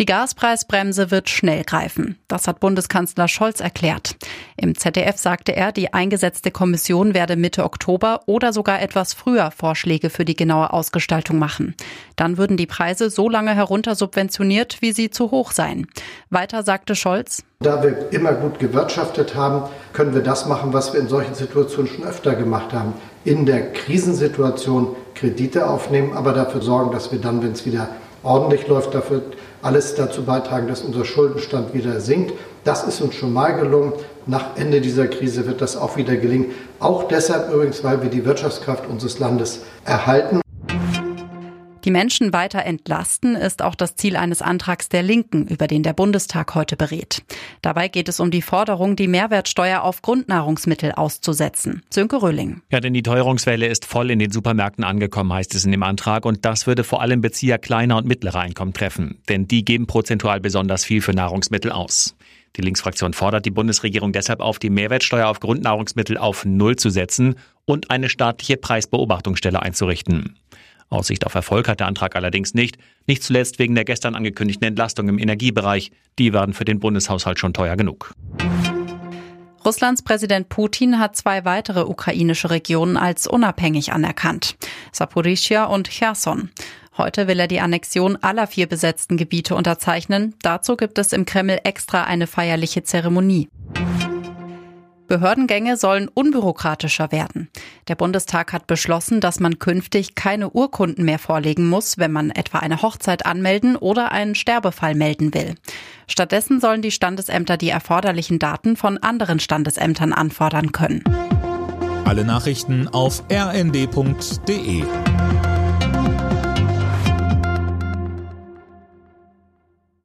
Die Gaspreisbremse wird schnell greifen. Das hat Bundeskanzler Scholz erklärt. Im ZDF sagte er, die eingesetzte Kommission werde Mitte Oktober oder sogar etwas früher Vorschläge für die genaue Ausgestaltung machen. Dann würden die Preise so lange herunter subventioniert, wie sie zu hoch seien. Weiter sagte Scholz, da wir immer gut gewirtschaftet haben, können wir das machen, was wir in solchen Situationen schon öfter gemacht haben. In der Krisensituation Kredite aufnehmen, aber dafür sorgen, dass wir dann, wenn es wieder ordentlich läuft, dafür alles dazu beitragen, dass unser Schuldenstand wieder sinkt. Das ist uns schon mal gelungen. Nach Ende dieser Krise wird das auch wieder gelingen. Auch deshalb übrigens, weil wir die Wirtschaftskraft unseres Landes erhalten. Die Menschen weiter entlasten ist auch das Ziel eines Antrags der Linken, über den der Bundestag heute berät. Dabei geht es um die Forderung, die Mehrwertsteuer auf Grundnahrungsmittel auszusetzen. Sönke Röhling. Ja, denn die Teuerungswelle ist voll in den Supermärkten angekommen, heißt es in dem Antrag. Und das würde vor allem Bezieher kleiner und mittlerer Einkommen treffen. Denn die geben prozentual besonders viel für Nahrungsmittel aus. Die Linksfraktion fordert die Bundesregierung deshalb auf, die Mehrwertsteuer auf Grundnahrungsmittel auf Null zu setzen und eine staatliche Preisbeobachtungsstelle einzurichten. Aussicht auf Erfolg hat der Antrag allerdings nicht, nicht zuletzt wegen der gestern angekündigten Entlastung im Energiebereich. Die werden für den Bundeshaushalt schon teuer genug. Russlands Präsident Putin hat zwei weitere ukrainische Regionen als unabhängig anerkannt. Saporischia und Cherson. Heute will er die Annexion aller vier besetzten Gebiete unterzeichnen. Dazu gibt es im Kreml extra eine feierliche Zeremonie. Behördengänge sollen unbürokratischer werden. Der Bundestag hat beschlossen, dass man künftig keine Urkunden mehr vorlegen muss, wenn man etwa eine Hochzeit anmelden oder einen Sterbefall melden will. Stattdessen sollen die Standesämter die erforderlichen Daten von anderen Standesämtern anfordern können. Alle Nachrichten auf rnd.de